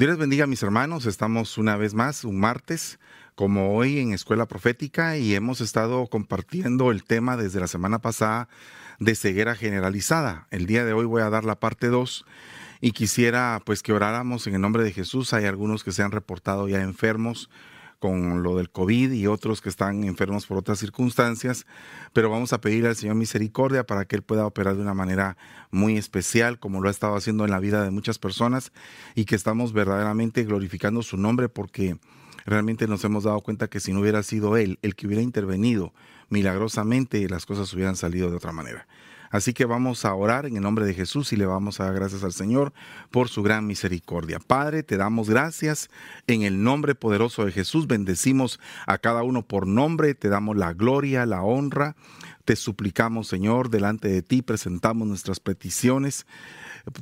Dios les bendiga mis hermanos. Estamos una vez más, un martes, como hoy en Escuela Profética, y hemos estado compartiendo el tema desde la semana pasada de ceguera generalizada. El día de hoy voy a dar la parte 2 y quisiera pues que oráramos en el nombre de Jesús. Hay algunos que se han reportado ya enfermos con lo del COVID y otros que están enfermos por otras circunstancias, pero vamos a pedir al Señor misericordia para que Él pueda operar de una manera muy especial, como lo ha estado haciendo en la vida de muchas personas, y que estamos verdaderamente glorificando su nombre porque realmente nos hemos dado cuenta que si no hubiera sido Él el que hubiera intervenido milagrosamente, las cosas hubieran salido de otra manera. Así que vamos a orar en el nombre de Jesús y le vamos a dar gracias al Señor por su gran misericordia. Padre, te damos gracias en el nombre poderoso de Jesús. Bendecimos a cada uno por nombre, te damos la gloria, la honra. Te suplicamos, Señor, delante de ti presentamos nuestras peticiones.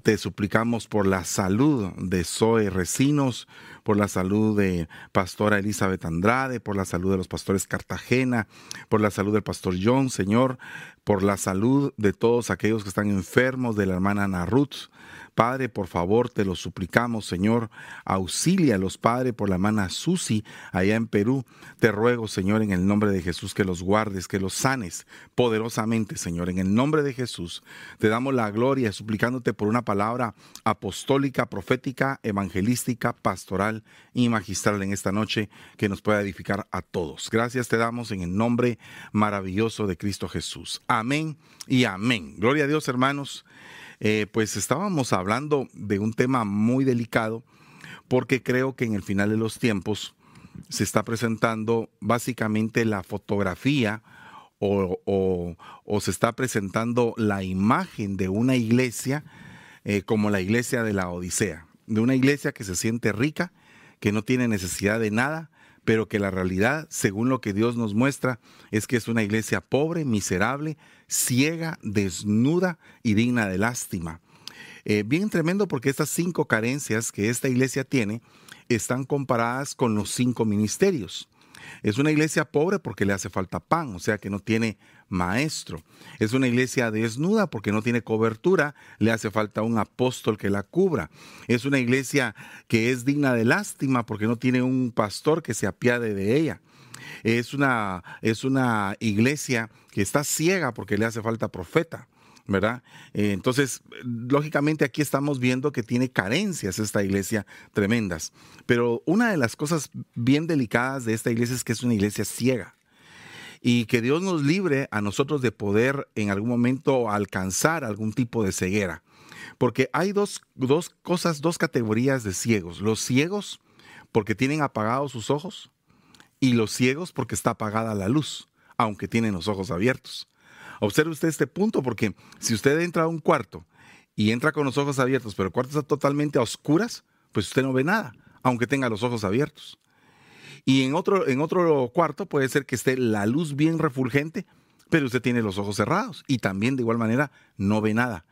Te suplicamos por la salud de Zoe Recinos, por la salud de Pastora Elizabeth Andrade, por la salud de los pastores Cartagena, por la salud del pastor John, Señor, por la salud de todos aquellos que están enfermos, de la hermana Ana Ruth, Padre, por favor, te lo suplicamos, Señor, auxílialos, Padre, por la mano Susi, allá en Perú. Te ruego, Señor, en el nombre de Jesús, que los guardes, que los sanes poderosamente, Señor. En el nombre de Jesús, te damos la gloria, suplicándote por una palabra apostólica, profética, evangelística, pastoral y magistral en esta noche, que nos pueda edificar a todos. Gracias te damos en el nombre maravilloso de Cristo Jesús. Amén y amén. Gloria a Dios, hermanos. Eh, pues estábamos hablando de un tema muy delicado porque creo que en el final de los tiempos se está presentando básicamente la fotografía o, se está presentando la imagen de una iglesia eh, como la iglesia de la Odisea, de una iglesia que se siente rica, que no tiene necesidad de nada, pero que la realidad, según lo que Dios nos muestra, es que es una iglesia pobre, miserable, ciega, desnuda y digna de lástima. Eh, bien tremendo porque estas cinco carencias que esta iglesia tiene están comparadas con los cinco ministerios. Es una iglesia pobre porque le hace falta pan, o sea que no tiene maestro. Es una iglesia desnuda porque no tiene cobertura, le hace falta un apóstol que la cubra. Es una iglesia que es digna de lástima porque no tiene un pastor que se apiade de ella. Es una, es una iglesia que está ciega porque le hace falta profeta. ¿Verdad? Eh, entonces, lógicamente aquí estamos viendo que tiene carencias esta iglesia tremendas. Pero una de las cosas bien delicadas de esta iglesia es que es una iglesia ciega. Y que Dios nos libre a nosotros de poder en algún momento alcanzar algún tipo de ceguera. Porque hay dos, dos cosas, dos categorías de ciegos. Los ciegos porque tienen apagados sus ojos y los ciegos porque está apagada la luz, aunque tienen los ojos abiertos. Observe usted este punto porque si usted entra a un cuarto y entra con los ojos abiertos, pero el cuarto está totalmente a oscuras, pues usted no ve nada, aunque tenga los ojos abiertos. Y en otro, en otro cuarto puede ser que esté la luz bien refulgente, pero usted tiene los ojos cerrados y también de igual manera no ve nada.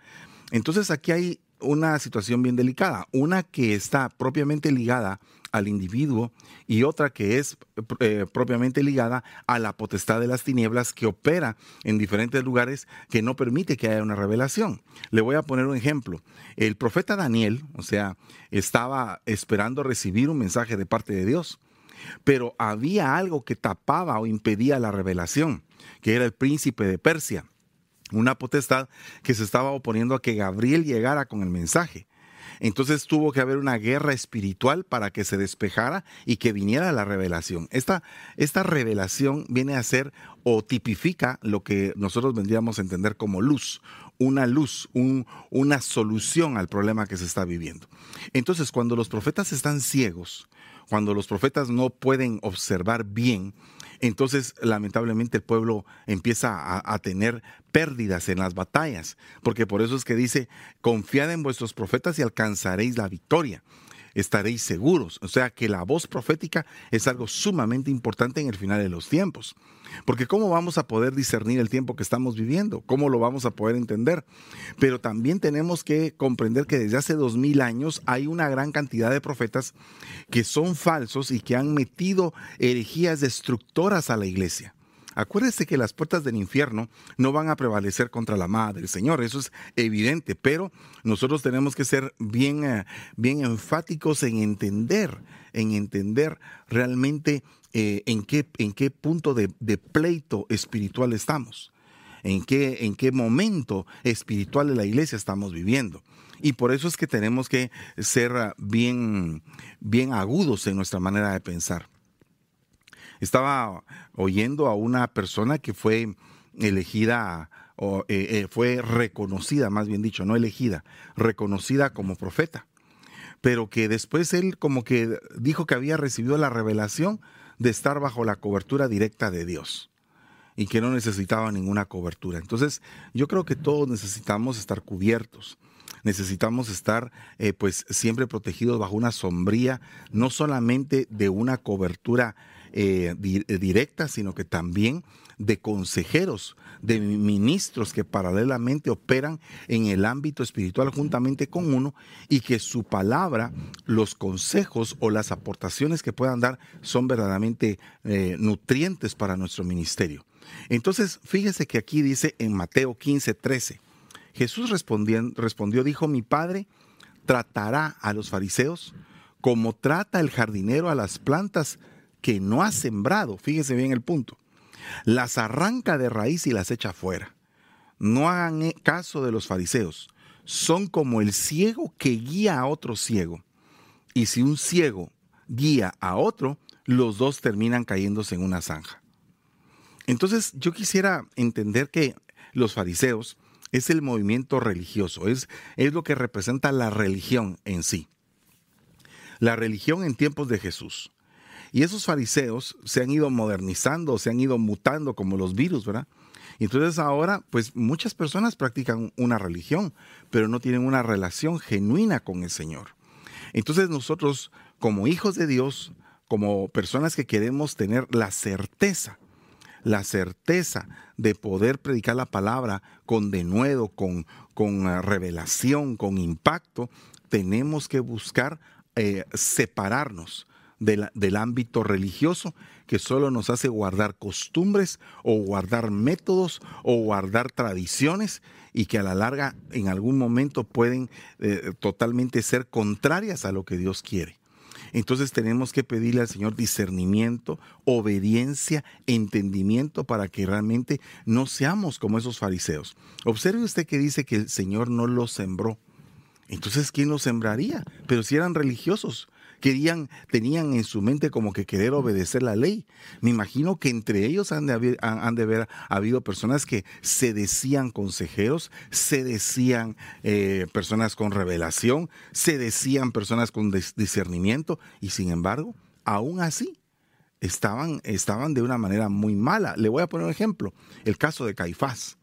Entonces aquí hay una situación bien delicada, una que está propiamente ligada al individuo y otra que es eh, propiamente ligada a la potestad de las tinieblas que opera en diferentes lugares que no permite que haya una revelación. Le voy a poner un ejemplo. El profeta Daniel, o sea, estaba esperando recibir un mensaje de parte de Dios, pero había algo que tapaba o impedía la revelación, que era el príncipe de Persia una potestad que se estaba oponiendo a que Gabriel llegara con el mensaje. Entonces tuvo que haber una guerra espiritual para que se despejara y que viniera la revelación. Esta, esta revelación viene a ser o tipifica lo que nosotros vendríamos a entender como luz, una luz, una solución al problema que se está viviendo. Entonces, cuando los profetas están ciegos, cuando los profetas no pueden observar bien, entonces lamentablemente el pueblo empieza a, tener pérdidas en las batallas, porque por eso es que dice, confiad en vuestros profetas y alcanzaréis la victoria estaréis seguros. O sea que la voz profética es algo sumamente importante en el final de los tiempos. Porque ¿cómo vamos a poder discernir el tiempo que estamos viviendo? ¿Cómo lo vamos a poder entender? Pero también tenemos que comprender que desde hace dos mil años hay una gran cantidad de profetas que son falsos y que han metido herejías destructoras a la iglesia Acuérdese que las puertas del infierno no van a prevalecer contra la amada del Señor, eso es evidente, pero nosotros tenemos que ser bien, eh, bien enfáticos en entender, en entender realmente eh, en, qué, en qué punto de, pleito espiritual estamos, en qué, en qué momento espiritual de la iglesia estamos viviendo. Y por eso es que tenemos que ser ah, bien, bien agudos en nuestra manera de pensar. Estaba oyendo a una persona que fue elegida o eh, eh, fue reconocida, más bien dicho, no elegida, reconocida como profeta, pero que después él como que dijo que había recibido la revelación de estar bajo la cobertura directa de Dios y que no necesitaba ninguna cobertura. Entonces, yo creo que todos necesitamos estar cubiertos necesitamos estar eh, pues siempre protegidos bajo una sombría, no solamente de una cobertura eh, eh, directa, sino que también de consejeros, de ministros que paralelamente operan en el ámbito espiritual juntamente con uno y que su palabra, los consejos o las aportaciones que puedan dar son verdaderamente nutrientes para nuestro ministerio. Entonces, fíjese que aquí dice en Mateo 15, 13, Jesús respondió, dijo, mi Padre tratará a los fariseos como trata el jardinero a las plantas que no ha sembrado. Fíjese bien el punto. Las arranca de raíz y las echa fuera. No hagan e, caso de los fariseos. Son como el ciego que guía a otro ciego. Y si un ciego guía a otro, los dos terminan cayéndose en una zanja. Entonces yo quisiera entender que los fariseos es el movimiento religioso, es, es lo que representa la religión en sí. La religión en tiempos de Jesús. Y esos fariseos se han ido modernizando, se han ido mutando como los virus, ¿verdad? Entonces ahora, pues muchas personas practican una religión, pero no tienen una relación genuina con el Señor. Entonces nosotros, como hijos de Dios, como personas que queremos tener la certeza la certeza de poder predicar la palabra con denuedo, con, con ah, revelación, con impacto, tenemos que buscar eh, separarnos del ámbito religioso que solo nos hace guardar costumbres o guardar métodos o guardar tradiciones y que a la larga en algún momento pueden eh, totalmente ser contrarias a lo que Dios quiere. Entonces tenemos que pedirle al Señor discernimiento, obediencia, entendimiento para que realmente no seamos como esos fariseos. Observe usted que dice que el Señor no los sembró. Entonces, ¿quién los sembraría? Pero si eran religiosos, querían, tenían en su mente como que querer obedecer la ley. Me imagino que entre ellos han de, haber, han de haber habido personas que se decían consejeros, se decían eh, personas con revelación, se decían personas con discernimiento y sin embargo, aún así, estaban, estaban de una manera muy mala. Le voy a poner un ejemplo, el caso de Caifás.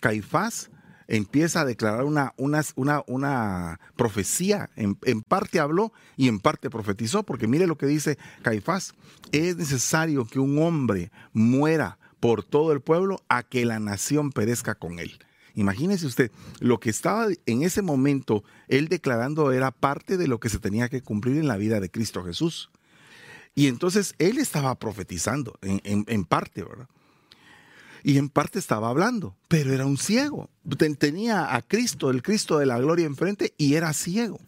Caifás empieza a declarar una, una, una, una profecía. En, en, parte habló y en parte profetizó, porque mire lo que dice Caifás. Es necesario que un hombre muera por todo el pueblo a que la nación perezca con él. Imagínese usted, lo que estaba en ese momento él declarando era parte de lo que se tenía que cumplir en la vida de Cristo Jesús. Y entonces él estaba profetizando en, en, en parte, ¿verdad? Y en parte estaba hablando, pero era un ciego. Tenía a Cristo, el Cristo de la gloria enfrente y era ciego.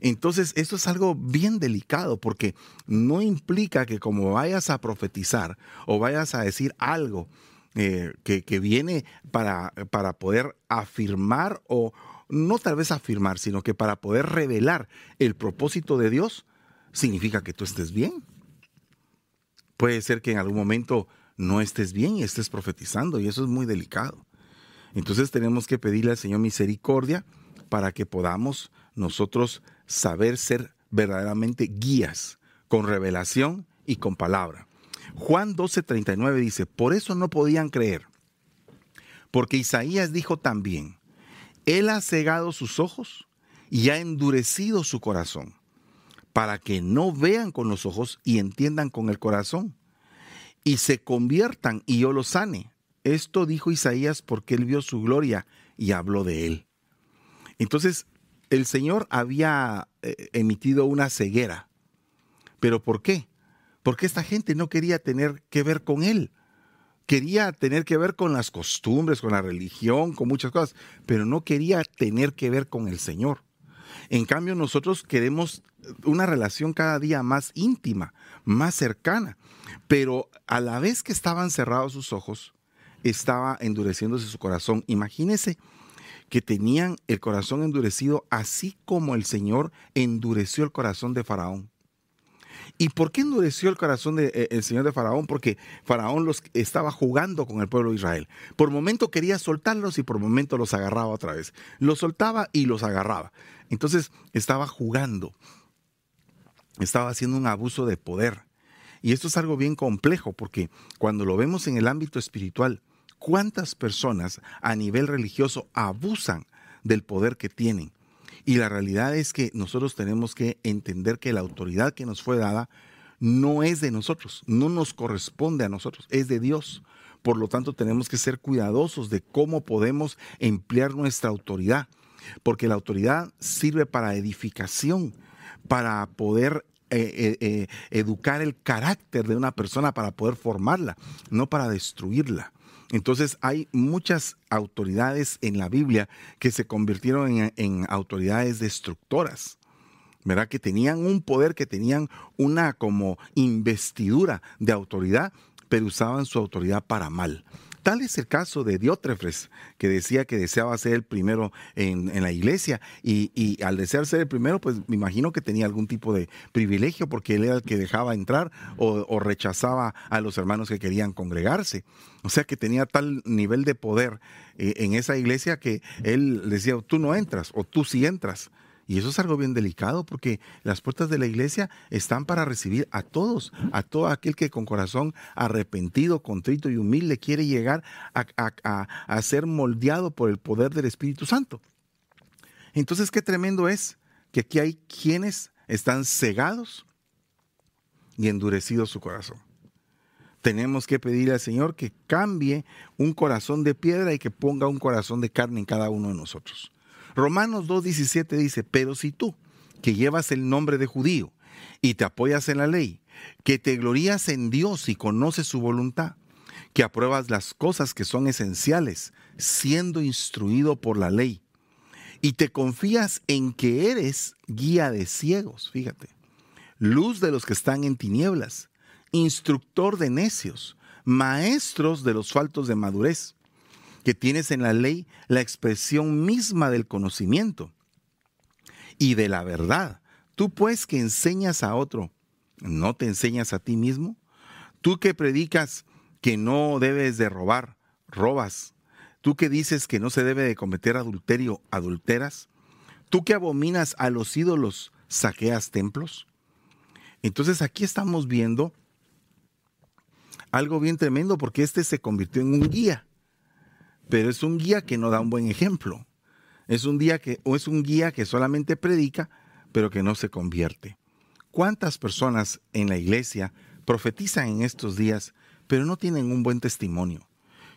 Entonces, esto es algo bien delicado porque no implica que como vayas a profetizar o vayas a decir algo eh, que, que, viene para, para poder afirmar o no tal vez afirmar, sino que para poder revelar el propósito de Dios, significa que tú estés bien. Puede ser que en algún momento no estés bien y estés profetizando y eso es muy delicado. Entonces tenemos que pedirle al Señor misericordia para que podamos nosotros saber ser verdaderamente guías con revelación y con palabra. Juan 12:39 dice, por eso no podían creer, porque Isaías dijo también, Él ha cegado sus ojos y ha endurecido su corazón, para que no vean con los ojos y entiendan con el corazón y se conviertan y yo los sane. Esto dijo Isaías porque él vio su gloria y habló de él. Entonces, el Señor había eh, emitido una ceguera. ¿Pero por qué? Porque esta gente no quería tener que ver con él. quería tener que ver con las costumbres, con la religión, con muchas cosas, pero no quería tener que ver con el Señor. En cambio, nosotros queremos una relación cada día más íntima, más cercana, pero a la vez que estaban cerrados sus ojos, estaba endureciéndose su corazón. Imagínese que tenían el corazón endurecido, así como el Señor endureció el corazón de Faraón. ¿Y por qué endureció el corazón del de, eh, Señor de Faraón? Porque Faraón los estaba jugando con el pueblo de Israel. Por momento quería soltarlos y por momento los agarraba otra vez. Los soltaba y los agarraba. Entonces estaba jugando. Estaba haciendo un abuso de poder. Y esto es algo bien complejo porque cuando lo vemos en el ámbito espiritual, ¿cuántas personas a nivel religioso abusan del poder que tienen? Y la realidad es que nosotros tenemos que entender que la autoridad que nos fue dada no es de nosotros, no nos corresponde a nosotros, es de Dios. Por lo tanto, tenemos que ser cuidadosos de cómo podemos emplear nuestra autoridad, porque la autoridad sirve para edificación, para poder eh, eh, eh, educar el carácter de una persona, para poder formarla, no para destruirla. Entonces hay muchas autoridades en la Biblia que se convirtieron en, autoridades destructoras. ¿verdad? Que tenían un poder, que tenían una como investidura de autoridad, pero usaban su autoridad para mal. Tal es el caso de Diótrefes, que decía que deseaba ser el primero en, la iglesia y, al desear ser el primero, pues me imagino que tenía algún tipo de privilegio porque él era el que dejaba entrar o, rechazaba a los hermanos que querían congregarse. O sea que tenía tal nivel de poder eh, en esa iglesia que él decía, tú no entras o tú sí entras. Y eso es algo bien delicado porque las puertas de la iglesia están para recibir a todos, a todo aquel que con corazón arrepentido, contrito y humilde quiere llegar a, ser moldeado por el poder del Espíritu Santo. Entonces, qué tremendo es que aquí hay quienes están cegados y endurecidos su corazón. Tenemos que pedirle al Señor que cambie un corazón de piedra y que ponga un corazón de carne en cada uno de nosotros. Romanos 2.17 dice, pero si tú, que llevas el nombre de judío y te apoyas en la ley, que te glorías en Dios y conoces su voluntad, que apruebas las cosas que son esenciales, siendo instruido por la ley, y te confías en que eres guía de ciegos, fíjate, luz de los que están en tinieblas, instructor de necios, maestros de los faltos de madurez, que tienes en la ley la expresión misma del conocimiento y de la verdad. Tú pues que enseñas a otro, ¿no te enseñas a ti mismo? Tú que predicas que no debes de robar, robas. Tú que dices que no se debe de cometer adulterio, adulteras. Tú que abominas a los ídolos, saqueas templos. Entonces aquí estamos viendo algo bien tremendo porque este se convirtió en un guía pero es un guía que no da un buen ejemplo. Es un, día que, o es un guía que solamente predica, pero que no se convierte. ¿Cuántas personas en la iglesia profetizan en estos días, pero no tienen un buen testimonio?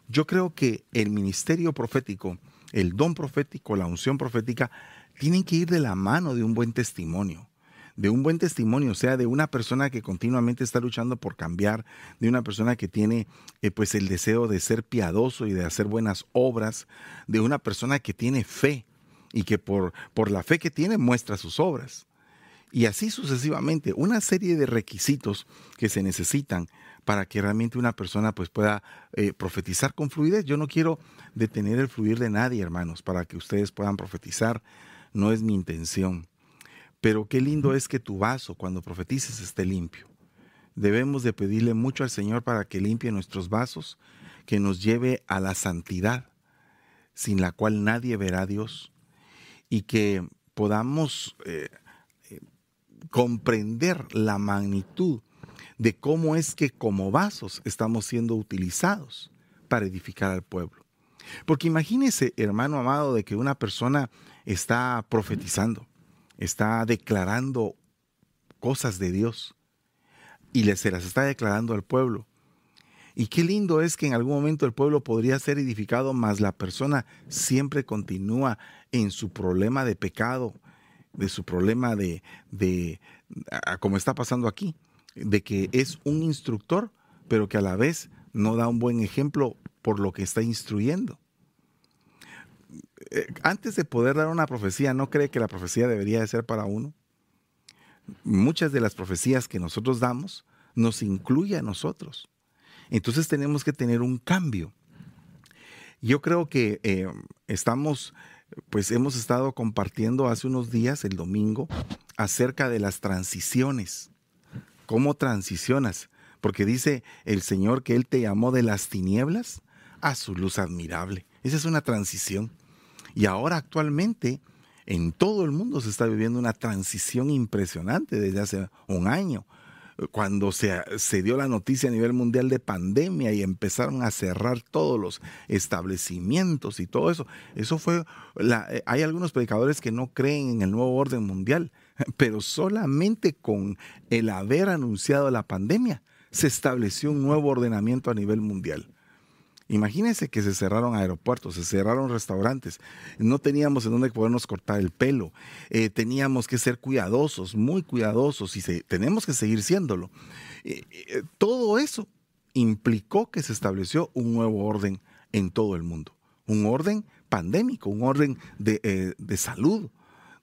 Yo creo que el ministerio profético, el don profético, la unción profética, tienen que ir de la mano de un buen testimonio de un buen testimonio, o sea, de una persona que continuamente está luchando por cambiar, de una persona que tiene eh, pues el deseo de ser piadoso y de hacer buenas obras, de una persona que tiene fe y que por, por la fe que tiene muestra sus obras. Y así sucesivamente, una serie de requisitos que se necesitan para que realmente una persona pues pueda eh, profetizar con fluidez. Yo no quiero detener el fluir de nadie, hermanos, para que ustedes puedan profetizar. No es mi intención. Pero qué lindo es que tu vaso cuando profetices esté limpio. Debemos de pedirle mucho al Señor para que limpie nuestros vasos, que nos lleve a la santidad, sin la cual nadie verá a Dios, y que podamos eh, eh, comprender la magnitud de cómo es que como vasos estamos siendo utilizados para edificar al pueblo. Porque imagínese, hermano amado, de que una persona está profetizando está declarando cosas de Dios y se las está declarando al pueblo. Y qué lindo es que en algún momento el pueblo podría ser edificado, mas la persona siempre continúa en su problema de pecado, de su problema de, de como está pasando aquí, de que es un instructor, pero que a la vez no da un buen ejemplo por lo que está instruyendo. Eh, antes de poder dar una profecía, ¿no cree que la profecía debería de ser para uno? Muchas de las profecías que nosotros damos nos incluye a nosotros. Entonces tenemos que tener un cambio. Yo creo que eh, estamos, pues hemos estado compartiendo hace unos días, el domingo, acerca de las transiciones. ¿Cómo transicionas? Porque dice el Señor que Él te llamó de las tinieblas a su luz admirable. Esa es una transición. Y ahora actualmente en todo el mundo se está viviendo una transición impresionante desde hace un año cuando se, se, dio la noticia a nivel mundial de pandemia y empezaron a cerrar todos los establecimientos y todo eso. Eso fue, eh, hay algunos predicadores que no creen en el nuevo orden mundial, pero solamente con el haber anunciado la pandemia se estableció un nuevo ordenamiento a nivel mundial. Imagínense que se cerraron aeropuertos, se cerraron restaurantes, no teníamos en dónde podernos cortar el pelo, eh, teníamos que ser cuidadosos, muy cuidadosos y tenemos que seguir siéndolo. Eh, eh, todo eso implicó que se estableció un nuevo orden en todo el mundo, un orden pandémico, un orden de, de salud,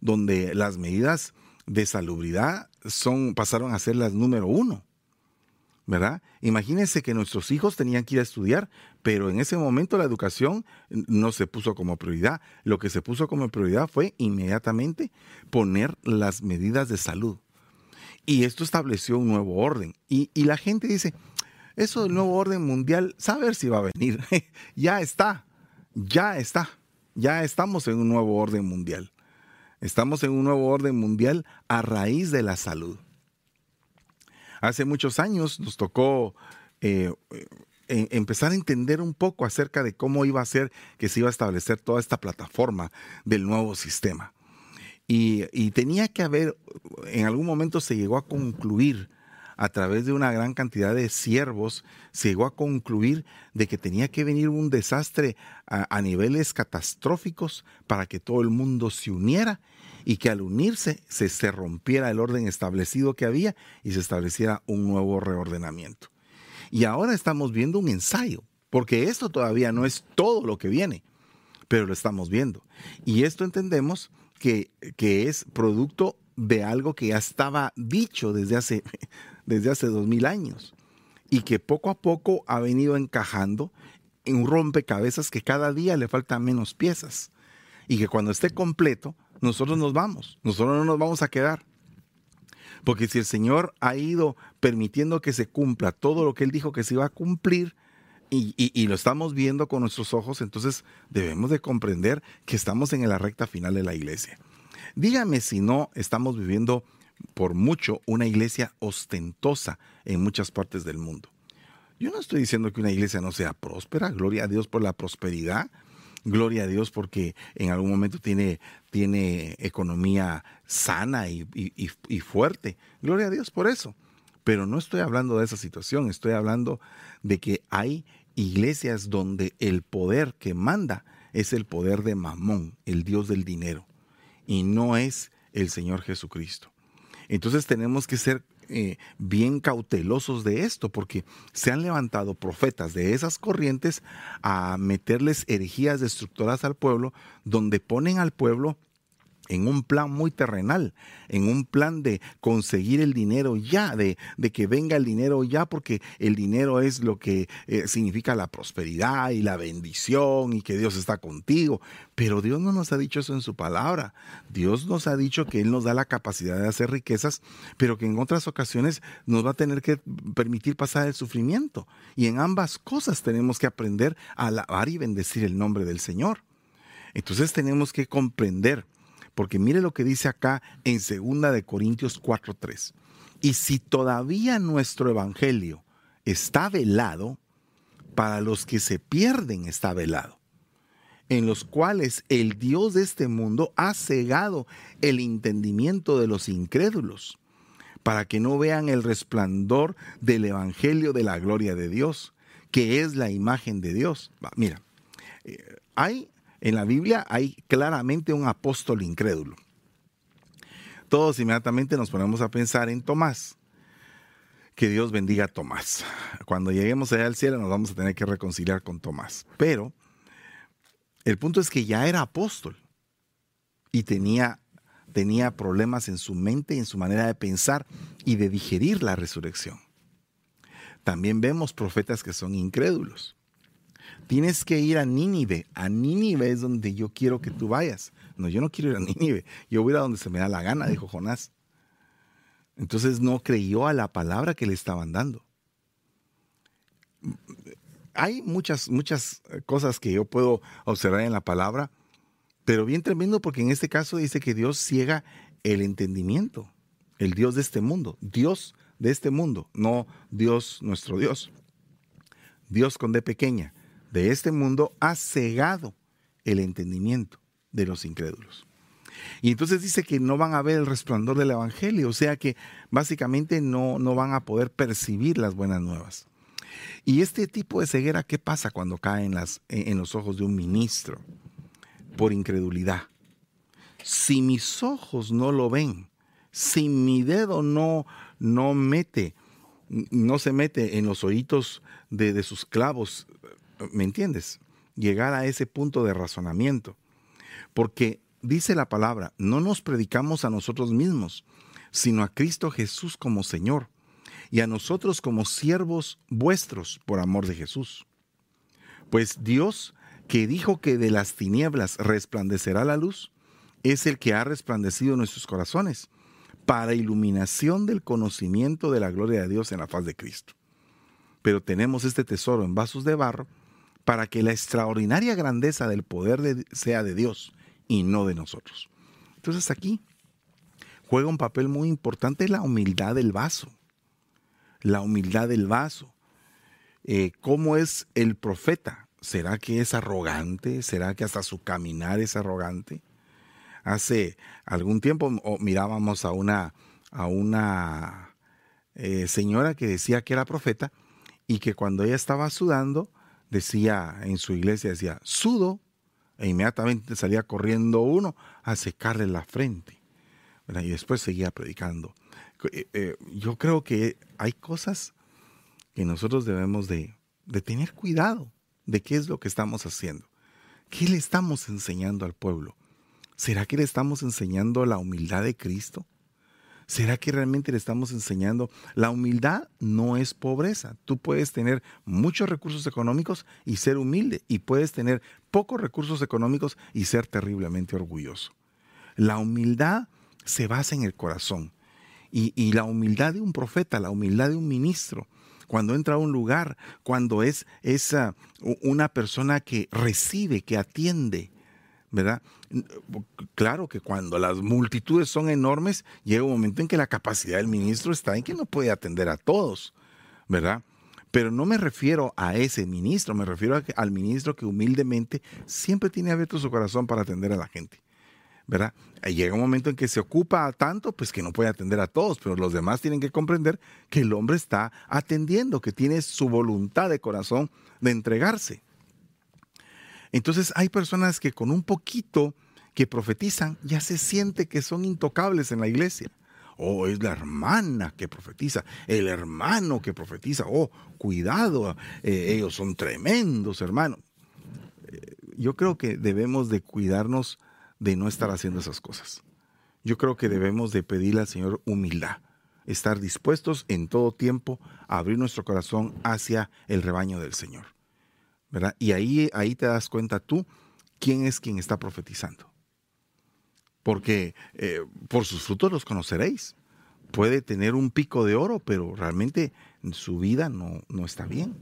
donde las medidas de salubridad son, pasaron a ser las número uno. ¿Verdad? Imagínense que nuestros hijos tenían que ir a estudiar, pero en ese momento la educación no se puso como prioridad. Lo que se puso como prioridad fue inmediatamente poner las medidas de salud. Y esto estableció un nuevo orden. Y, la gente dice, eso del nuevo orden mundial, saber si va a venir. ya está, ya está, ya estamos en un nuevo orden mundial. Estamos en un nuevo orden mundial a raíz de la salud. Hace muchos años nos tocó eh, eh, empezar a entender un poco acerca de cómo iba a ser que se iba a establecer toda esta plataforma del nuevo sistema. Y, tenía que haber, en algún momento se llegó a concluir a través de una gran cantidad de siervos, llegó a concluir de que tenía que venir un desastre a, niveles catastróficos para que todo el mundo se uniera y que al unirse se, rompiera el orden establecido que había y se estableciera un nuevo reordenamiento. Y ahora estamos viendo un ensayo, porque esto todavía no es todo lo que viene, pero lo estamos viendo. Y esto entendemos que es producto de algo que ya estaba dicho desde hace, desde hace dos mil años y que poco a poco ha venido encajando en un rompecabezas que cada día le faltan menos piezas y que cuando esté completo nosotros nos vamos, nosotros no nos vamos a quedar. Porque si el Señor ha ido permitiendo que se cumpla todo lo que Él dijo que se iba a cumplir, y, lo estamos viendo con nuestros ojos, entonces debemos de comprender que estamos en la recta final de la iglesia. Dígame si no estamos viviendo por mucho una iglesia ostentosa en muchas partes del mundo. Yo no estoy diciendo que una iglesia no sea próspera, gloria a Dios por la prosperidad, gloria a Dios porque en algún momento tiene, tiene economía sana y, y, fuerte. Gloria a Dios por eso. Pero no estoy hablando de esa situación, estoy hablando de que hay iglesias donde el poder que manda es el poder de Mamón, el Dios del dinero, y no es el Señor Jesucristo. Entonces tenemos que ser eh, bien cautelosos de esto, porque se han levantado profetas de esas corrientes a meterles herejías destructoras al pueblo, donde ponen al pueblo en un plan muy terrenal, en un plan de conseguir el dinero ya, de, que venga el dinero ya, porque el dinero es lo que eh, significa la prosperidad y la bendición y que Dios está contigo. Pero Dios no nos ha dicho eso en su palabra. Dios nos ha dicho que Él nos da la capacidad de hacer riquezas, pero que en otras ocasiones nos va a tener que permitir pasar el sufrimiento. Y en ambas cosas tenemos que aprender a alabar y bendecir el nombre del Señor. Entonces tenemos que comprender porque mire lo que dice acá en 2 de Corintios 4:3. Y si todavía nuestro evangelio está velado, para los que se pierden está velado, en los cuales el Dios de este mundo ha cegado el entendimiento de los incrédulos, para que no vean el resplandor del evangelio de la gloria de Dios, que es la imagen de Dios. Mira, eh, hay en la Biblia hay claramente un apóstol incrédulo. Todos inmediatamente nos ponemos a pensar en Tomás, que Dios bendiga a Tomás. Cuando lleguemos allá al cielo nos vamos a tener que reconciliar con Tomás. Pero el punto es que ya era apóstol y tenía, tenía problemas en su mente, en su manera de pensar y de digerir la resurrección. También vemos profetas que son incrédulos. Tienes que ir a Nínive. A Nínive es donde yo quiero que tú vayas. No, yo no quiero ir a Nínive. Yo voy a donde se me da la gana, dijo Jonás. Entonces no creyó a la palabra que le estaban dando. Hay muchas, muchas cosas que yo puedo observar en la palabra, pero bien tremendo porque en este caso dice que Dios ciega el entendimiento, el Dios de este mundo, Dios de este mundo, no Dios nuestro Dios. Dios con D pequeña, de este mundo ha cegado el entendimiento de los incrédulos. Y entonces dice que no van a ver el resplandor del Evangelio, o sea que básicamente no, no van a poder percibir las buenas nuevas. Y este tipo de ceguera, ¿qué pasa cuando cae en, las, en los ojos de un ministro? Por incredulidad. Si mis ojos no lo ven, si mi dedo no, no mete, no se mete en los oídos de, de sus clavos, ¿me entiendes? Llegar a ese punto de razonamiento. Porque dice la palabra, no nos predicamos a nosotros mismos, sino a Cristo Jesús como Señor, y a nosotros como siervos vuestros por amor de Jesús. Pues Dios, que dijo que de las tinieblas resplandecerá la luz, es el que ha resplandecido en nuestros corazones, para iluminación del conocimiento de la gloria de Dios en la faz de Cristo. Pero tenemos este tesoro en vasos de barro, para que la extraordinaria grandeza del poder sea de Dios y no de nosotros. Entonces aquí juega un papel muy importante la humildad del vaso. La humildad del vaso. Eh, ¿Cómo es el profeta? ¿Será que es arrogante? ¿Será que hasta su caminar es arrogante? Hace algún tiempo mirábamos a una, a una eh, señora que decía que era profeta y que cuando ella estaba sudando, decía en su iglesia, decía, sudo e inmediatamente salía corriendo uno a secarle la frente. Y después seguía predicando. Eh, eh, yo creo que hay cosas que nosotros debemos de, de tener cuidado de qué es lo que estamos haciendo. ¿Qué le estamos enseñando al pueblo? ¿Será que le estamos enseñando la humildad de Cristo? ¿Será que realmente le estamos enseñando? La humildad no es pobreza. Tú puedes tener muchos recursos económicos y ser humilde, y puedes tener pocos recursos económicos y ser terriblemente orgulloso. La humildad se basa en el corazón. Y, la humildad de un profeta, la humildad de un ministro, cuando entra a un lugar, cuando es esa, una persona que recibe, que atiende, ¿verdad? Claro que cuando las multitudes son enormes, llega un momento en que la capacidad del ministro está en que no puede atender a todos, ¿verdad? Pero no me refiero a ese ministro, me refiero al ministro que humildemente siempre tiene abierto su corazón para atender a la gente. ¿verdad? Llega un momento en que se ocupa tanto, pues que no puede atender a todos, pero los demás tienen que comprender que el hombre está atendiendo, que tiene su voluntad de corazón de entregarse. Entonces hay personas que con un poquito que profetizan ya se siente que son intocables en la iglesia. Oh, es la hermana que profetiza, el hermano que profetiza. Oh, cuidado, eh, ellos son tremendos, hermanos. Eh, yo creo que debemos de cuidarnos de no estar haciendo esas cosas. Yo creo que debemos de pedirle al Señor humildad, estar dispuestos en todo tiempo a abrir nuestro corazón hacia el rebaño del Señor. Y ahí, ahí te das cuenta tú quién es quien está profetizando. Porque eh, por sus frutos los conoceréis. Puede tener un pico de oro, pero realmente su vida no, no está bien.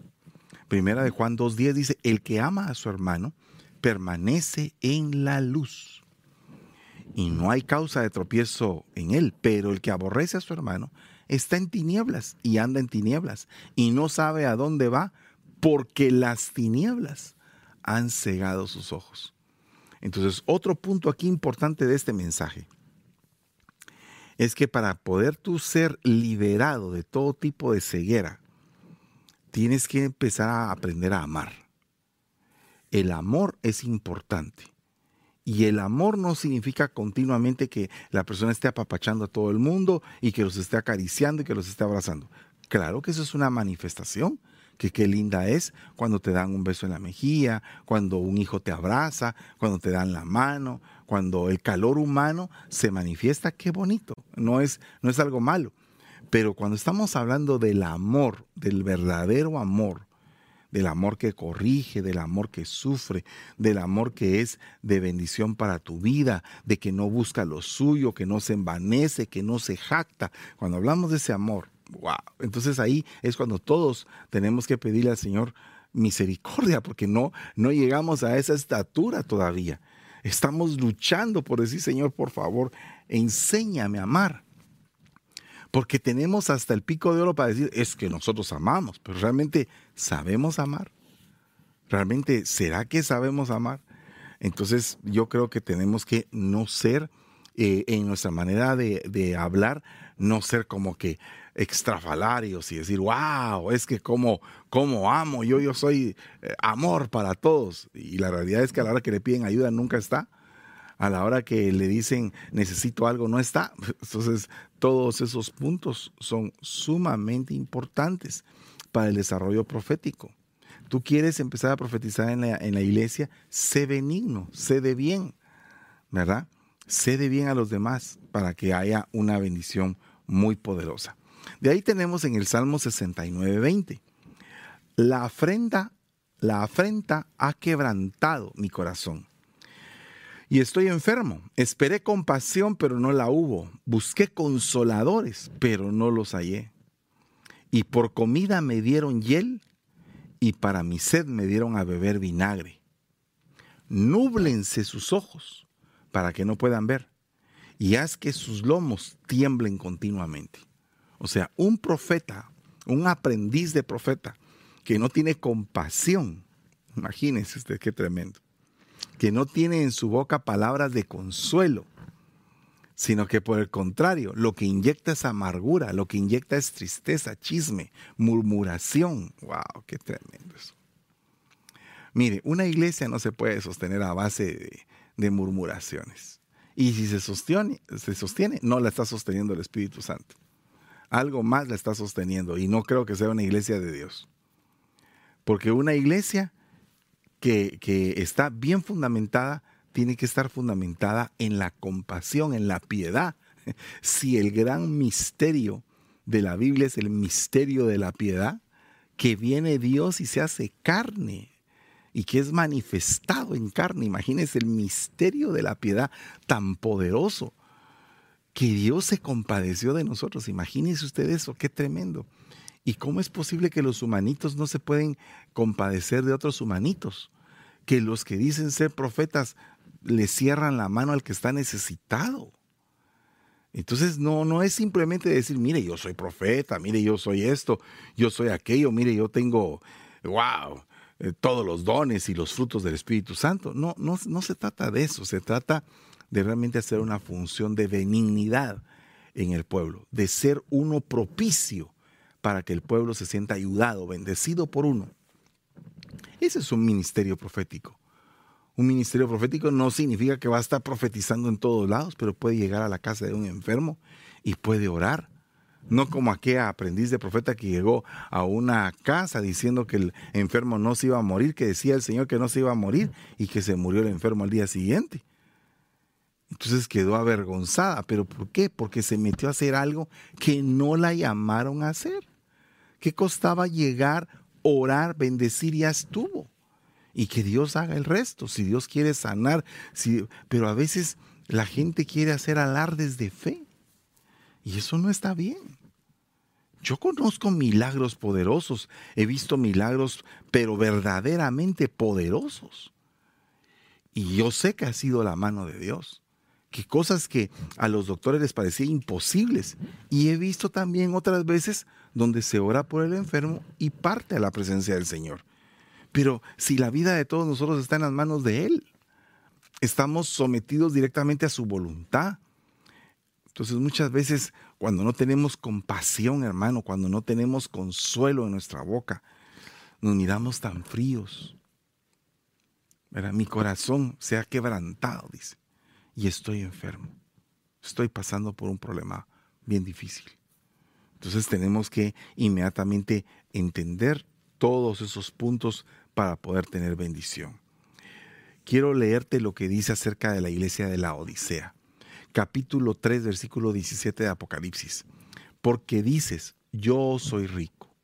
Primera de Juan 2.10 dice, el que ama a su hermano permanece en la luz. Y no hay causa de tropiezo en él, pero el que aborrece a su hermano está en tinieblas y anda en tinieblas y no sabe a dónde va porque las tinieblas han cegado sus ojos. Entonces, otro punto aquí importante de este mensaje es que para poder tú ser liberado de todo tipo de ceguera, tienes que empezar a aprender a amar. El amor es importante. Y el amor no significa continuamente que la persona esté apapachando a todo el mundo y que los esté acariciando y que los esté abrazando. Claro que eso es una manifestación, que qué linda es cuando te dan un beso en la mejilla, cuando un hijo te abraza, cuando te dan la mano, cuando el calor humano se manifiesta, qué bonito, no es, no es algo malo. Pero cuando estamos hablando del amor, del verdadero amor, del amor que corrige, del amor que sufre, del amor que es de bendición para tu vida, de que no busca lo suyo, que no se envanece, que no se jacta. Cuando hablamos de ese amor, wow, entonces ahí es cuando todos tenemos que pedirle al Señor misericordia, porque no, no llegamos a esa estatura todavía. Estamos luchando por decir, Señor, por favor, enséñame a amar. Porque tenemos hasta el pico de oro para decir, es que nosotros amamos, pero realmente sabemos amar. ¿Realmente será que sabemos amar? Entonces yo creo que tenemos que no ser, eh, en nuestra manera de, hablar, no ser como que extrafalarios y decir, wow, es que como, como amo, yo, yo soy eh, amor para todos. Y la realidad es que a la hora que le piden ayuda nunca está a la hora que le dicen necesito algo, no está. Entonces, todos esos puntos son sumamente importantes para el desarrollo profético. Tú quieres empezar a profetizar en la, en la iglesia, sé benigno, sé de bien, ¿verdad? Sé de bien a los demás para que haya una bendición muy poderosa. De ahí tenemos en el Salmo 69, 20. La afrenta, la afrenta ha quebrantado mi corazón y estoy enfermo. Esperé compasión, pero no la hubo. Busqué consoladores, pero no los hallé. Y por comida me dieron hiel y para mi sed me dieron a beber vinagre. Núblense sus ojos para que no puedan ver y haz que sus lomos tiemblen continuamente. O sea, un profeta, un aprendiz de profeta que no tiene compasión, imagínense usted qué tremendo que no tiene en su boca palabras de consuelo, sino que por el contrario, lo que inyecta es amargura, lo que inyecta es tristeza, chisme, murmuración. ¡Wow! ¡Qué tremendo eso! Mire, una iglesia no se puede sostener a base de, murmuraciones. Y si se sostiene, se sostiene, no la está sosteniendo el Espíritu Santo. Algo más la está sosteniendo y no creo que sea una iglesia de Dios. Porque una iglesia que, está bien fundamentada, tiene que estar fundamentada en la compasión, en la piedad. Si el gran misterio de la Biblia es el misterio de la piedad, que viene Dios y se hace carne y que es manifestado en carne. Imagínense el misterio de la piedad tan poderoso que Dios se compadeció de nosotros. Imagínense usted eso, qué tremendo. ¿Y cómo es posible que los humanitos no se pueden compadecer de otros humanitos? que los que dicen ser profetas le cierran la mano al que está necesitado. Entonces no, no es simplemente decir, mire, yo soy profeta, mire, yo soy esto, yo soy aquello, mire, yo tengo, wow, eh, todos los dones y los frutos del Espíritu Santo. No, no, no se trata de eso, se trata de realmente hacer una función de benignidad en el pueblo, de ser uno propicio para que el pueblo se sienta ayudado, bendecido por uno. Ese es un ministerio profético. Un ministerio profético no significa que va a estar profetizando en todos lados, pero puede llegar a la casa de un enfermo y puede orar. No como aquella aprendiz de profeta que llegó a una casa diciendo que el enfermo no se iba a morir, que decía el Señor que no se iba a morir y que se murió el enfermo al día siguiente. Entonces quedó avergonzada. ¿Pero por qué? Porque se metió a hacer algo que no la llamaron a hacer. ¿Qué costaba llegar orar, bendecir, ya estuvo. Y que Dios haga el resto, si Dios quiere sanar, si, pero a veces la gente quiere hacer alardes de fe. Y eso no está bien. Yo conozco milagros poderosos, he visto milagros, pero verdaderamente poderosos. Y yo sé que ha sido la mano de Dios. Que cosas que a los doctores les parecían imposibles. Y he visto también otras veces donde se ora por el enfermo y parte a la presencia del Señor. Pero si la vida de todos nosotros está en las manos de Él, estamos sometidos directamente a su voluntad. Entonces muchas veces cuando no tenemos compasión, hermano, cuando no tenemos consuelo en nuestra boca, nos miramos tan fríos. Mi corazón se ha quebrantado, dice, y estoy enfermo. Estoy pasando por un problema bien difícil. Entonces tenemos que inmediatamente entender todos esos puntos para poder tener bendición. Quiero leerte lo que dice acerca de la iglesia de la Odisea. Capítulo 3, versículo 17 de Apocalipsis. Porque dices, yo soy rico,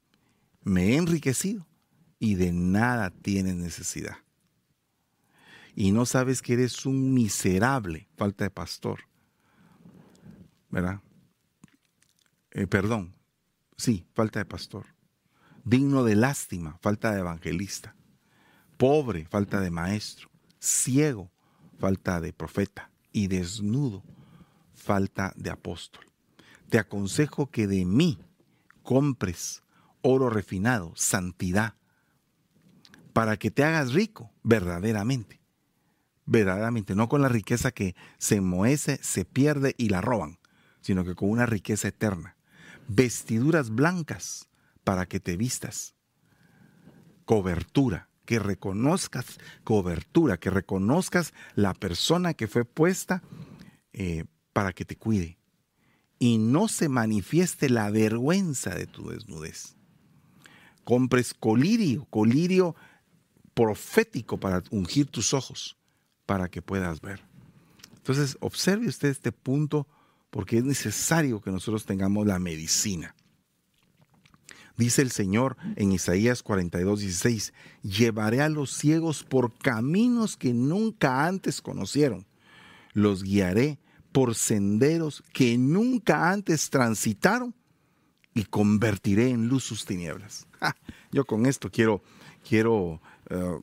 me he enriquecido y de nada tienes necesidad. Y no sabes que eres un miserable, falta de pastor. ¿Verdad? Eh, perdón, sí, falta de pastor. Digno de lástima, falta de evangelista. Pobre, falta de maestro. Ciego, falta de profeta. Y desnudo, falta de apóstol. Te aconsejo que de mí compres oro refinado, santidad, para que te hagas rico verdaderamente. Verdaderamente, no con la riqueza que se moece, se pierde y la roban, sino que con una riqueza eterna. Vestiduras blancas para que te vistas, cobertura, que reconozcas cobertura, que reconozcas la persona que fue puesta eh, para que te cuide. Y no se manifieste la vergüenza de tu desnudez. Compres colirio, colirio profético para ungir tus ojos, para que puedas ver. Entonces, observe usted este punto porque es necesario que nosotros tengamos la medicina. Dice el Señor en Isaías 42, 16, llevaré a los ciegos por caminos que nunca antes conocieron, los guiaré por senderos que nunca antes transitaron y convertiré en luz sus tinieblas. Yo con esto quiero, quiero eh,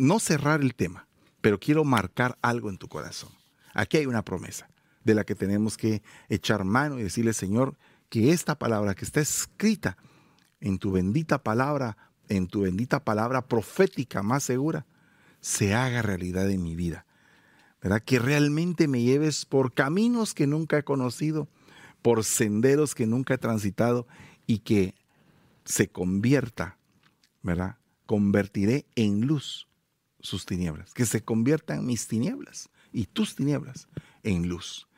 no cerrar el tema, pero quiero marcar algo en tu corazón. Aquí hay una promesa de la que tenemos que echar mano y decirle, Señor, que esta palabra que está escrita en tu bendita palabra, en tu bendita palabra profética más segura, se haga realidad en mi vida. ¿Verdad? Que realmente me lleves por caminos que nunca he conocido, por senderos que nunca he transitado y que se convierta, ¿verdad? Convertiré en luz sus tinieblas, que se conviertan mis tinieblas y tus tinieblas en luz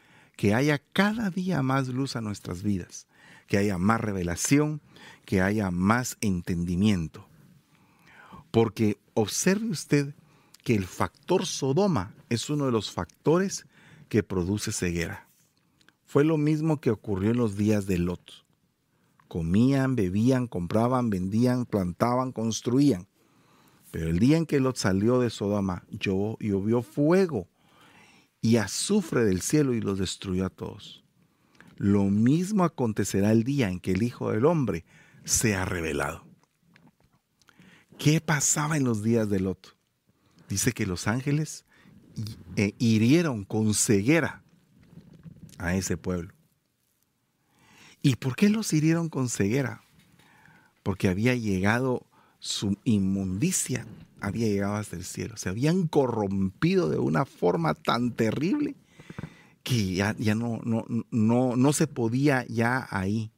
que haya cada día más luz a nuestras vidas, que haya más revelación, que haya más entendimiento. Porque observe usted que el factor Sodoma es uno de los factores que produce ceguera. Fue lo mismo que ocurrió en los días de Lot. Comían, bebían, compraban, vendían, plantaban, construían. Pero el día en que Lot salió de Sodoma, llovió fuego y azufre del cielo y los destruyó a todos. Lo mismo acontecerá el día en que el Hijo del Hombre sea revelado. ¿Qué pasaba en los días de Lot? Dice que los ángeles eh, hirieron con ceguera a ese pueblo. ¿Y por qué los hirieron con ceguera? Porque había llegado su inmundicia había llegado hasta el cielo. Se habían corrompido de una forma tan terrible que ya, ya no, no, no, no, se podía ya ahí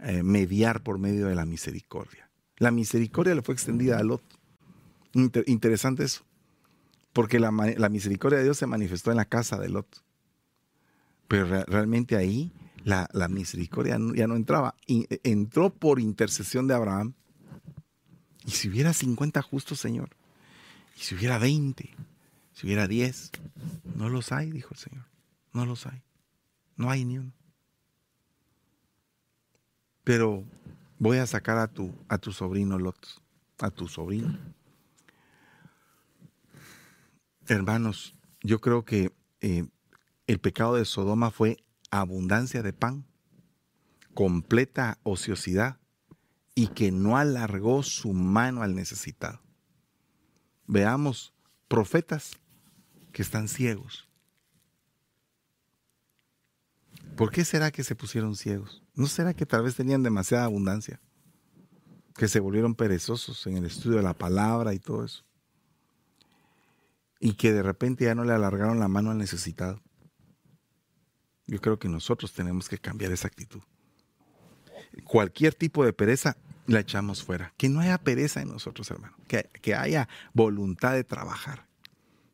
eh, mediar por medio de la misericordia. La misericordia le fue extendida a Lot. interesante eso, porque la, misericordia de Dios se manifestó en la casa de Lot. Pero realmente ahí la, la misericordia ya no entraba. entró por intercesión de Abraham y si hubiera 50 justos, Señor, y si hubiera 20, si hubiera 10, no los hay, dijo el Señor. No los hay. No hay ni uno. Pero voy a sacar a tu, a tu sobrino Lot, a tu sobrino. Hermanos, yo creo que eh, el pecado de Sodoma fue abundancia de pan, completa ociosidad, y que no alargó su mano al necesitado. Veamos profetas que están ciegos. ¿Por qué será que se pusieron ciegos? ¿No será que tal vez tenían demasiada abundancia? Que se volvieron perezosos en el estudio de la palabra y todo eso. Y que de repente ya no le alargaron la mano al necesitado. Yo creo que nosotros tenemos que cambiar esa actitud cualquier tipo de pereza la echamos fuera. Que no haya pereza en nosotros, hermano. Que, que haya voluntad de trabajar.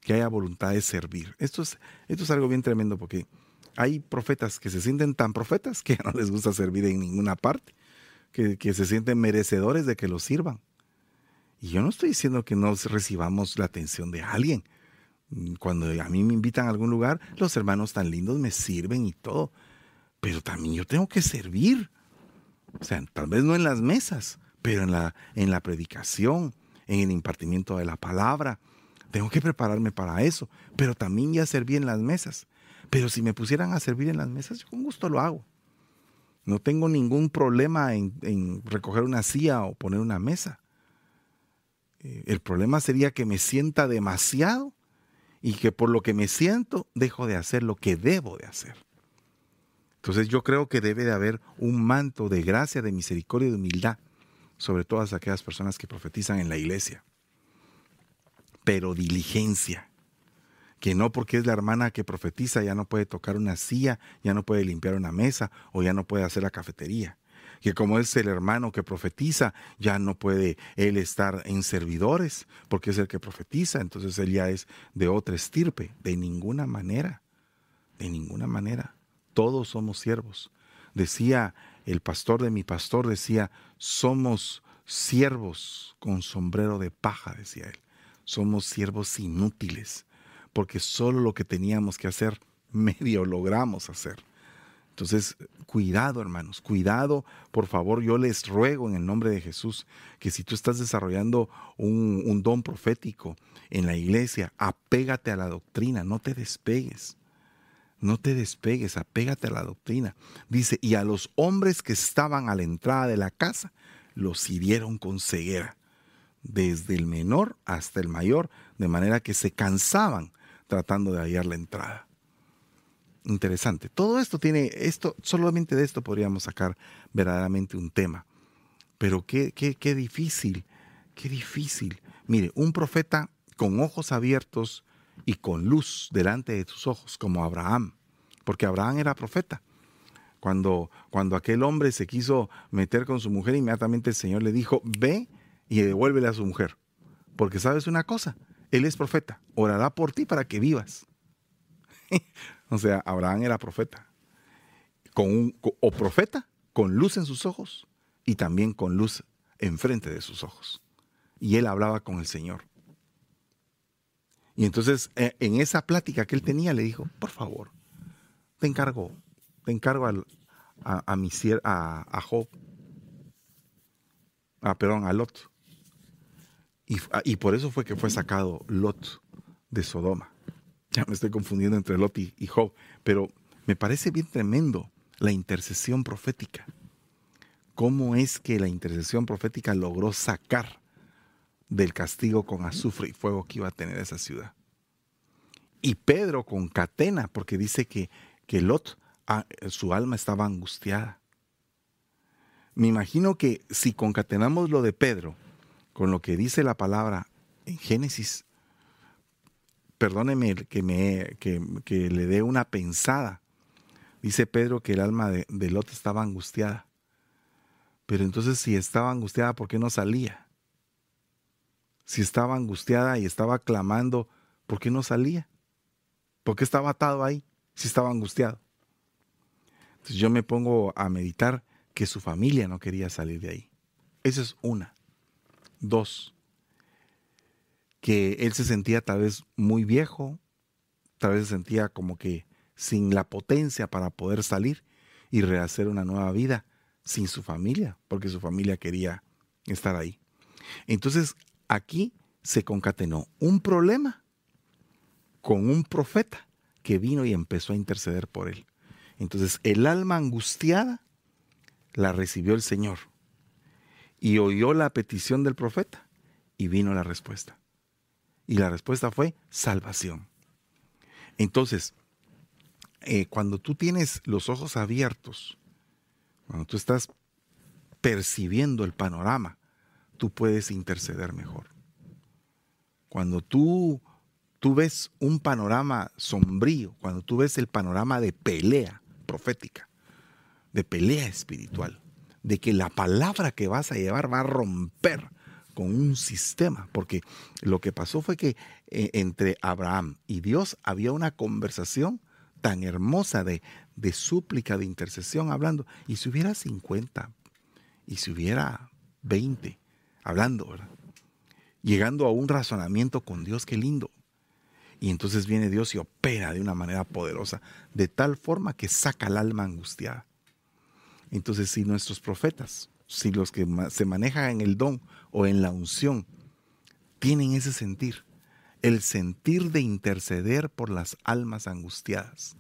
Que haya voluntad de servir. Esto es, esto es algo bien tremendo porque hay profetas que se sienten tan profetas que no les gusta servir en ninguna parte, que, que se sienten merecedores de que los sirvan. Y yo no estoy diciendo que no recibamos la atención de alguien. Cuando a mí me invitan a algún lugar, los hermanos tan lindos me sirven y todo. Pero también yo tengo que servir. O sea, tal vez no en las mesas, pero en la, en la predicación, en el impartimiento de la palabra. Tengo que prepararme para eso. Pero también ya serví en las mesas. Pero si me pusieran a servir en las mesas, yo con gusto lo hago. No tengo ningún problema en, en recoger una silla o poner una mesa. Eh, el problema sería que me sienta demasiado y que por lo que me siento dejo de hacer lo que debo de hacer. Entonces yo creo que debe de haber un manto de gracia, de misericordia y de humildad sobre todas aquellas personas que profetizan en la iglesia. Pero diligencia, que no porque es la hermana que profetiza ya no puede tocar una silla, ya no puede limpiar una mesa o ya no puede hacer la cafetería que como es el hermano que profetiza, ya no puede él estar en servidores, porque es el que profetiza, entonces él ya es de otra estirpe, de ninguna manera, de ninguna manera. Todos somos siervos. Decía el pastor de mi pastor, decía, somos siervos con sombrero de paja, decía él. Somos siervos inútiles, porque solo lo que teníamos que hacer, medio logramos hacer. Entonces, cuidado, hermanos, cuidado, por favor, yo les ruego en el nombre de Jesús que si tú estás desarrollando un, don profético en la iglesia, apégate a la doctrina, no te despegues. No te despegues, apégate a la doctrina. Dice, y a los hombres que estaban a la entrada de la casa, los hirieron con ceguera, desde el menor hasta el mayor, de manera que se cansaban tratando de hallar la entrada interesante. Todo esto tiene, esto, solamente de esto podríamos sacar verdaderamente un tema. Pero qué, qué, qué difícil, qué difícil. Mire, un profeta con ojos abiertos y con luz delante de tus ojos, como Abraham, porque Abraham era profeta. Cuando, cuando aquel hombre se quiso meter con su mujer, inmediatamente el Señor le dijo, ve y devuélvele a su mujer. Porque sabes una cosa, él es profeta, orará por ti para que vivas. o sea, Abraham era profeta. Con un, o profeta con luz en sus ojos y también con luz enfrente de sus ojos. Y él hablaba con el Señor. Y entonces eh, en esa plática que él tenía le dijo, por favor, te encargo, te encargo a, a, mi, a, a Job, a, perdón, a Lot. Y, y por eso fue que fue sacado Lot de Sodoma. Ya me estoy confundiendo entre Lot y, Job, pero me parece bien tremendo la intercesión profética. ¿Cómo es que la intercesión profética logró sacar del castigo con azufre y fuego que iba a tener esa ciudad? Y Pedro concatena, porque dice que, que Lot, ah, su alma estaba angustiada. Me imagino que si concatenamos lo de Pedro con lo que dice la palabra en Génesis perdóneme que, me, que, le dé una pensada. Dice Pedro que el alma de, de, Lot estaba angustiada. Pero entonces si estaba angustiada, ¿por qué no salía? Si estaba angustiada y estaba clamando, ¿por qué no salía? ¿Por qué estaba atado ahí si estaba angustiado? Entonces yo me pongo a meditar que su familia no quería salir de ahí. Esa es una. Dos, que él se sentía tal vez muy viejo, tal vez se sentía como que sin la potencia para poder salir y rehacer una nueva vida sin su familia, porque su familia quería estar ahí. Entonces aquí se concatenó un problema con un profeta que vino y empezó a interceder por él. Entonces el alma angustiada la recibió el Señor y oyó la petición del profeta y vino la respuesta. Y la respuesta fue salvación. Entonces, eh, cuando tú tienes los ojos abiertos, cuando tú estás percibiendo el panorama, tú puedes interceder mejor. Cuando tú, tú ves un panorama sombrío, cuando tú ves el panorama de pelea profética, de pelea espiritual, de que la palabra que vas a llevar va a romper con un sistema, porque lo que pasó fue que eh, entre Abraham y Dios había una conversación tan hermosa de, de súplica, de intercesión hablando. Y si hubiera 50, y si hubiera 20 hablando, ¿verdad? Llegando a un razonamiento con Dios, qué lindo. Y entonces viene Dios y opera de una manera poderosa, de tal forma que saca el alma angustiada. Entonces, si nuestros profetas, si los que se manejan en el don o en la unción, tienen ese sentir, el sentir de interceder por las almas angustiadas,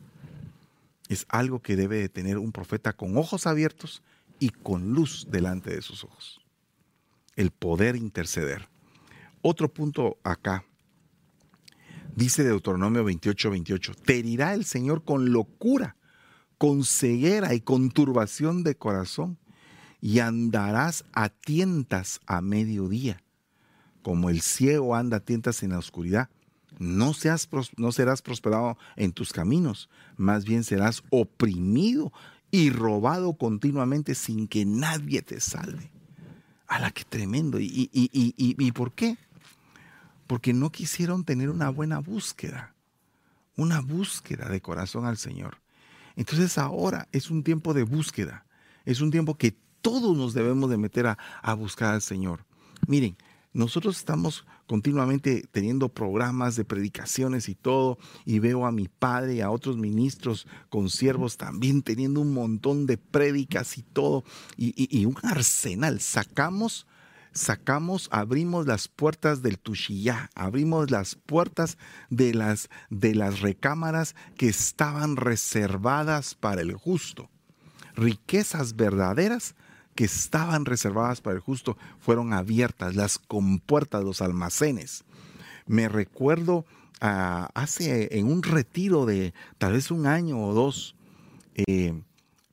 es algo que debe de tener un profeta con ojos abiertos y con luz delante de sus ojos. El poder interceder. Otro punto acá Dice Deuteronomio 28, 28, te herirá el Señor con locura, con ceguera y con turbación de corazón, y andarás a tientas a mediodía, como el ciego anda a tientas en la oscuridad. No, no serás prosperado en tus caminos, más bien serás oprimido y robado continuamente sin que nadie te salve. ¡A la que tremendo! ¿Y, por qué? porque no quisieron tener una buena búsqueda, una búsqueda de corazón al Señor. Entonces ahora es un tiempo de búsqueda, es un tiempo que todos nos debemos de meter a buscar al Señor. Miren, nosotros estamos continuamente teniendo programas de predicaciones y todo, y veo a mi padre y a otros ministros con siervos también teniendo un montón de prédicas y todo, y, y un arsenal. Sacamos sacamos, abrimos las puertas del Tushiyá, abrimos las puertas de las, de las recámaras que estaban reservadas para el justo. Riquezas verdaderas que estaban reservadas para el justo fueron abiertas, las compuertas, los almacenes. Me recuerdo ah, hace en un retiro de tal vez un año o dos, eh,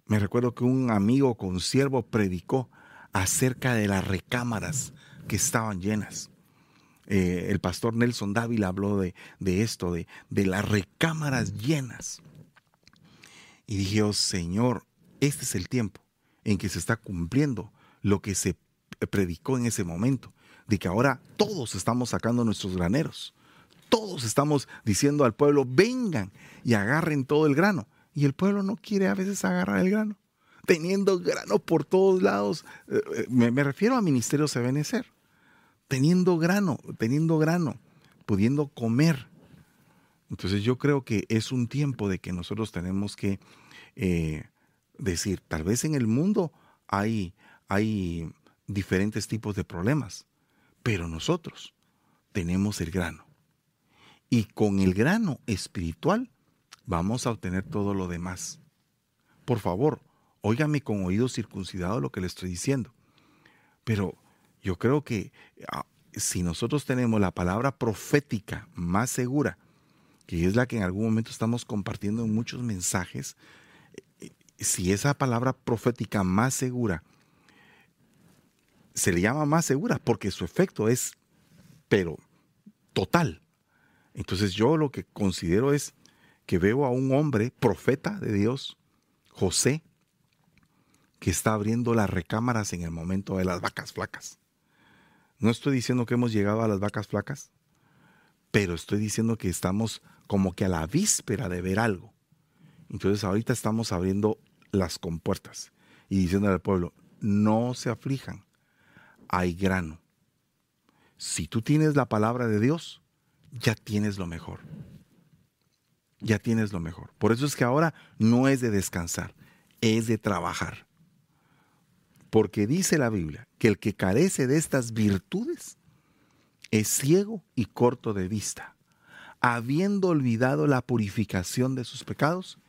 me recuerdo que un amigo con siervo predicó acerca de las recámaras que estaban llenas. Eh, el pastor Nelson Dávila habló de, esto, de, de, las recámaras llenas. Y dije, oh Señor, este es el tiempo en que se está cumpliendo lo que se predicó en ese momento, de que ahora todos estamos sacando nuestros graneros, todos estamos diciendo al pueblo, vengan y agarren todo el grano. Y el pueblo no quiere a veces agarrar el grano teniendo grano por todos lados. Eh, eh, me, refiero a Ministerio Sebenecer. Teniendo grano, teniendo grano, pudiendo comer. Entonces yo creo que es un tiempo de que nosotros tenemos que eh, decir, tal vez en el mundo hay, hay diferentes tipos de problemas, pero nosotros tenemos el grano. Y con el grano espiritual vamos a obtener todo lo demás. Por favor, óigame con oído circuncidado lo que le estoy diciendo. Pero yo creo que ah, si nosotros tenemos la palabra profética más segura, que es la que en algún momento estamos compartiendo en muchos mensajes, si esa palabra profética más segura se le llama más segura porque su efecto es, pero total. Entonces yo lo que considero es que veo a un hombre profeta de Dios, José, que está abriendo las recámaras en el momento de las vacas flacas. No estoy diciendo que hemos llegado a las vacas flacas, pero estoy diciendo que estamos como que a la víspera de ver algo. Entonces ahorita estamos abriendo las compuertas y diciendo al pueblo, no se aflijan, hay grano. Si tú tienes la palabra de Dios, ya tienes lo mejor. Ya tienes lo mejor. Por eso es que ahora no es de descansar, es de trabajar. Porque dice la Biblia que el que carece de estas virtudes es ciego y corto de vista, habiendo olvidado la purificación de sus pecados.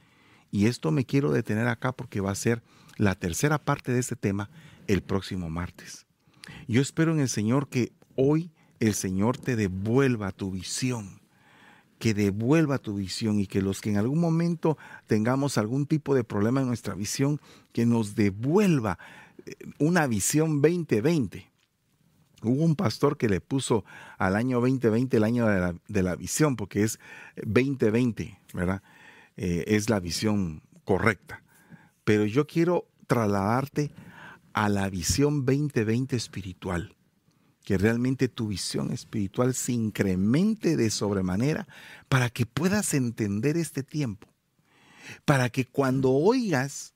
Y esto me quiero detener acá porque va a ser la tercera parte de este tema el próximo martes. Yo espero en el Señor que hoy el Señor te devuelva tu visión, que devuelva tu visión y que los que en algún momento tengamos algún tipo de problema en nuestra visión, que nos devuelva una visión 2020. Hubo un pastor que le puso al año 2020 el año de la, visión, porque es 2020, ¿verdad? Eh, es la visión correcta. Pero yo quiero trasladarte a la visión 2020 espiritual, que realmente tu visión espiritual se incremente de sobremanera para que puedas entender este tiempo para que cuando oigas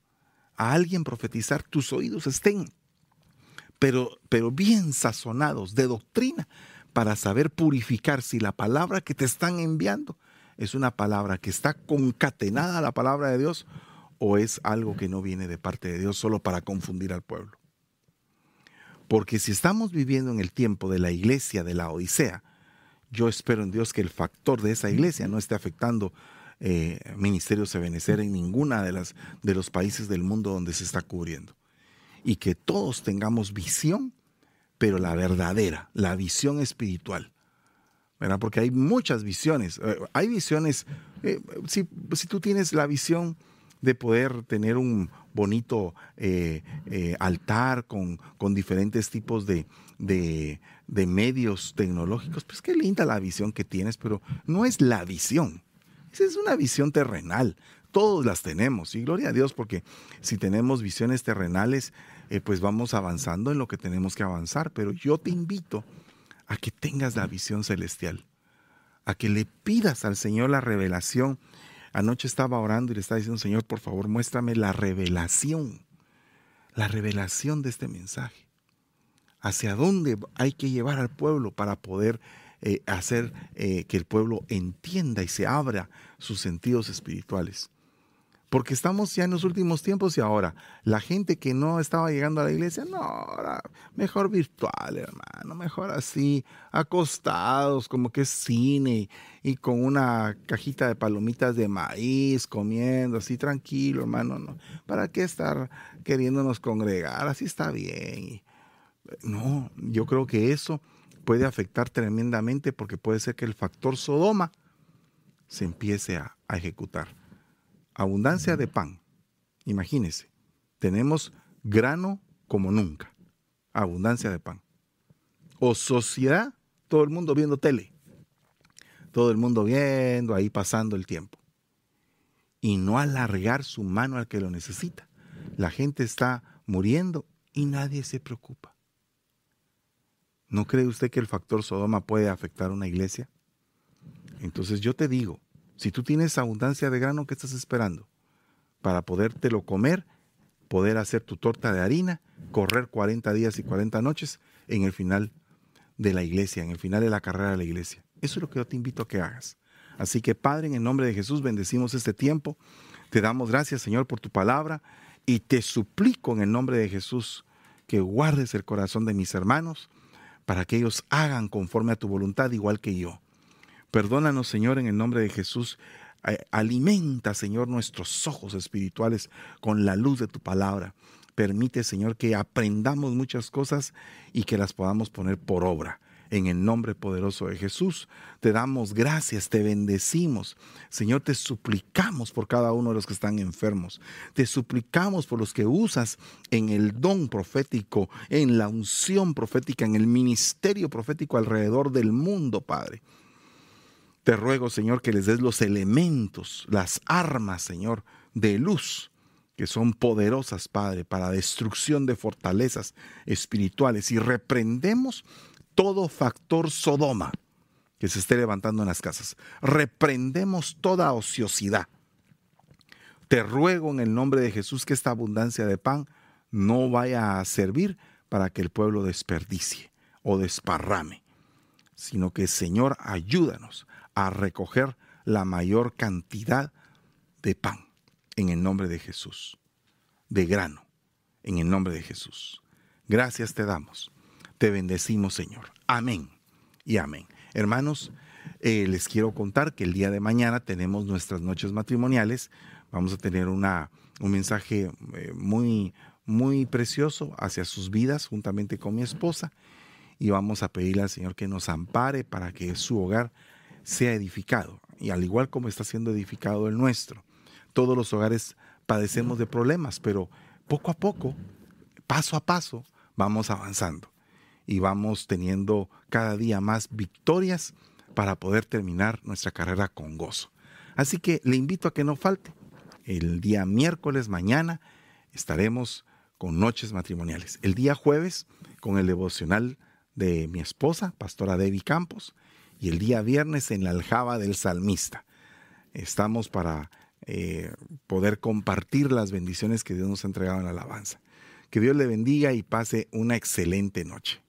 a alguien profetizar, tus oídos estén, pero, pero bien sazonados de doctrina, para saber purificar si la palabra que te están enviando es una palabra que está concatenada a la palabra de Dios o es algo que no viene de parte de Dios solo para confundir al pueblo. Porque si estamos viviendo en el tiempo de la iglesia de la Odisea, yo espero en Dios que el factor de esa iglesia no esté afectando eh, ministerios de Benecer en ninguna de, las, de los países del mundo donde se está cubriendo. Y que todos tengamos visión, pero la verdadera, la visión espiritual. ¿Verdad? Porque hay muchas visiones. Eh, hay visiones, eh, si, si, tú tienes la visión de poder tener un bonito altar con, con, diferentes tipos de, de, de medios tecnológicos, pues qué linda la visión que tienes, pero no es la visión. Esa es una visión terrenal. Todos las tenemos. Y gloria a Dios, porque si tenemos visiones terrenales, eh, pues vamos avanzando en lo que tenemos que avanzar. Pero yo te invito a que tengas la visión celestial, a que le pidas al Señor la revelación. Anoche estaba orando y le estaba diciendo, Señor, por favor, muéstrame la revelación, la revelación de este mensaje hacia dónde hay que llevar al pueblo para poder eh, hacer eh, que el pueblo entienda y se abra sus sentidos espirituales. Porque estamos ya en los últimos tiempos y ahora la gente que no estaba llegando a la iglesia, no, ahora mejor virtual, hermano, mejor así, acostados, como que es cine y con una cajita de palomitas de maíz, comiendo así tranquilo, hermano, no. ¿Para qué estar queriéndonos congregar? Así está bien. No, yo creo que eso puede afectar tremendamente porque puede ser que el factor Sodoma se empiece a, ejecutar. Abundancia de pan. Imagínense, tenemos grano como nunca. Abundancia de pan. O sociedad, todo el mundo viendo tele. Todo el mundo viendo, ahí pasando el tiempo. Y no alargar su mano al que lo necesita. La gente está muriendo y nadie se preocupa. ¿No cree usted que el factor Sodoma puede afectar una iglesia? Entonces yo te digo, si tú tienes abundancia de grano, ¿qué estás esperando? Para podértelo comer, poder hacer tu torta de harina, correr 40 días y 40 noches en el final de la iglesia, en el final de la carrera de la iglesia. Eso es lo que yo te invito a que hagas. Así que Padre, en el nombre de Jesús, bendecimos este tiempo. Te damos gracias, Señor, por tu palabra y te suplico en el nombre de Jesús que guardes el corazón de mis hermanos para que ellos hagan conforme a tu voluntad igual que yo. Perdónanos, Señor, en el nombre de Jesús. Alimenta, Señor, nuestros ojos espirituales con la luz de tu palabra. Permite, Señor, que aprendamos muchas cosas y que las podamos poner por obra. En el nombre poderoso de Jesús, te damos gracias, te bendecimos. Señor, te suplicamos por cada uno de los que están enfermos. Te suplicamos por los que usas en el don profético, en la unción profética, en el ministerio profético alrededor del mundo, Padre. Te ruego, Señor, que les des los elementos, las armas, Señor, de luz que son poderosas, Padre, para destrucción de fortalezas espirituales. Y reprendemos todo factor Sodoma que se esté levantando en las casas. Reprendemos toda ociosidad. Te ruego en el nombre de Jesús que esta abundancia de pan no vaya a servir para que el pueblo desperdicie o desparrame, sino que Señor ayúdanos a recoger la mayor cantidad de pan en el nombre de Jesús, de grano, en el nombre de Jesús. Gracias te damos te bendecimos, Señor. Amén y amén. Hermanos, eh, les quiero contar que el día de mañana tenemos nuestras noches matrimoniales. Vamos a tener una, un mensaje eh, muy, muy precioso hacia sus vidas juntamente con mi esposa y vamos a pedirle al Señor que nos ampare para que su hogar sea edificado y al igual como está siendo edificado el nuestro. Todos los hogares padecemos de problemas, pero poco a poco, paso a paso, vamos avanzando y vamos teniendo cada día más victorias para poder terminar nuestra carrera con gozo. Así que le invito a que no falte. El día miércoles mañana estaremos con noches matrimoniales. El día jueves con el devocional de mi esposa, pastora Debbie Campos, y el día viernes en la aljaba del salmista. Estamos para eh, poder compartir las bendiciones que Dios nos ha entregado en la alabanza. Que Dios le bendiga y pase una excelente noche.